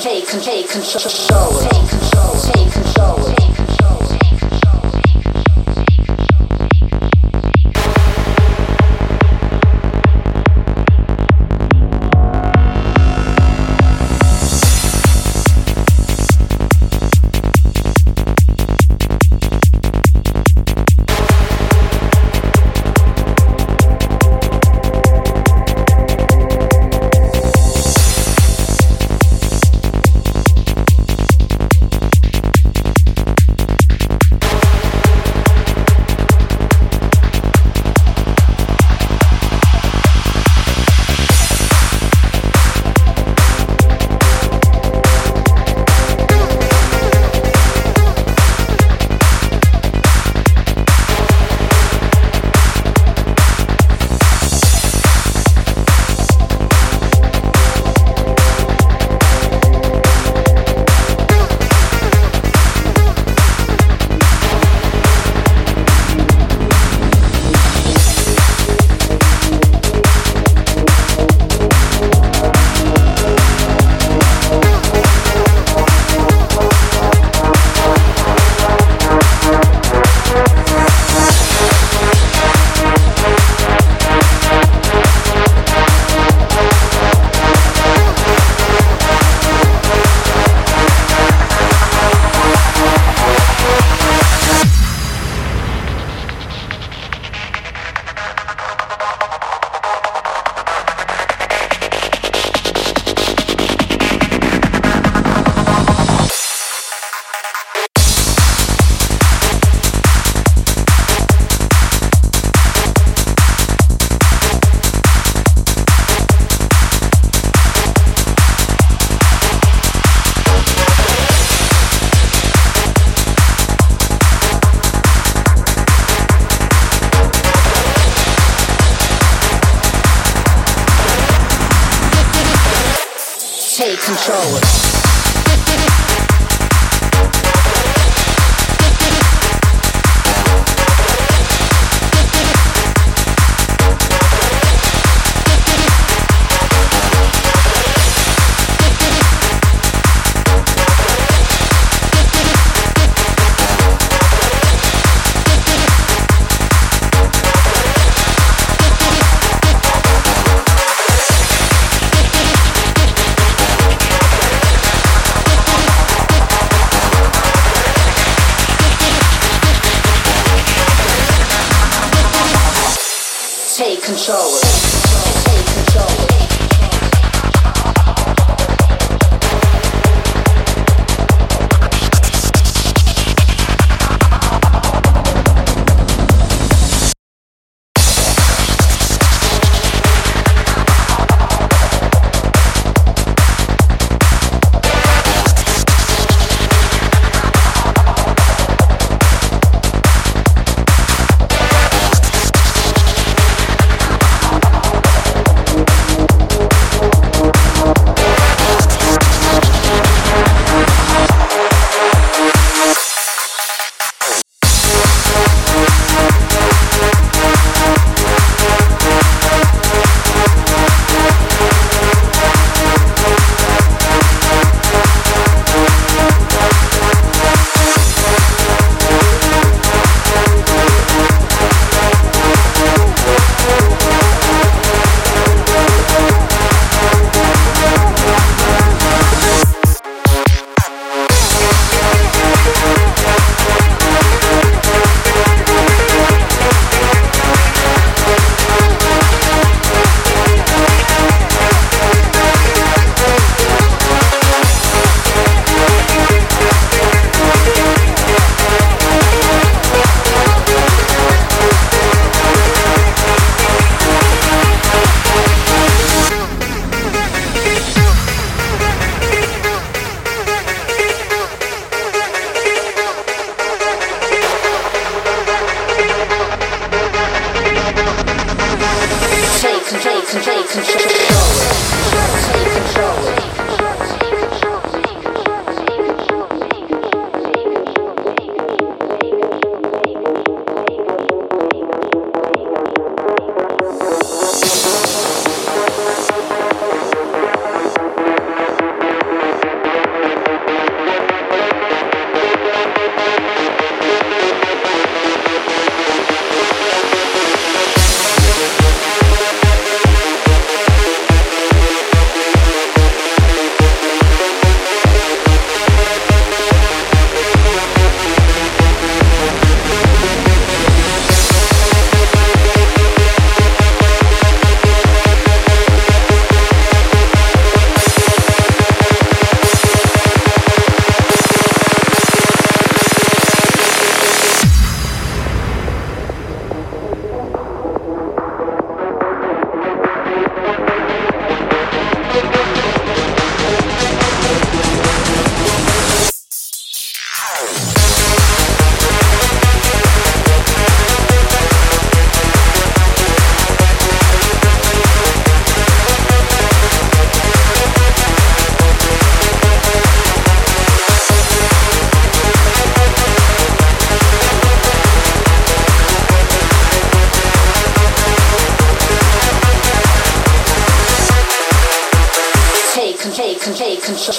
take con- take control. Take control. Take control. control it. Take control. Take control. concentrate, concentrate, concentrate. take, take, take, take control.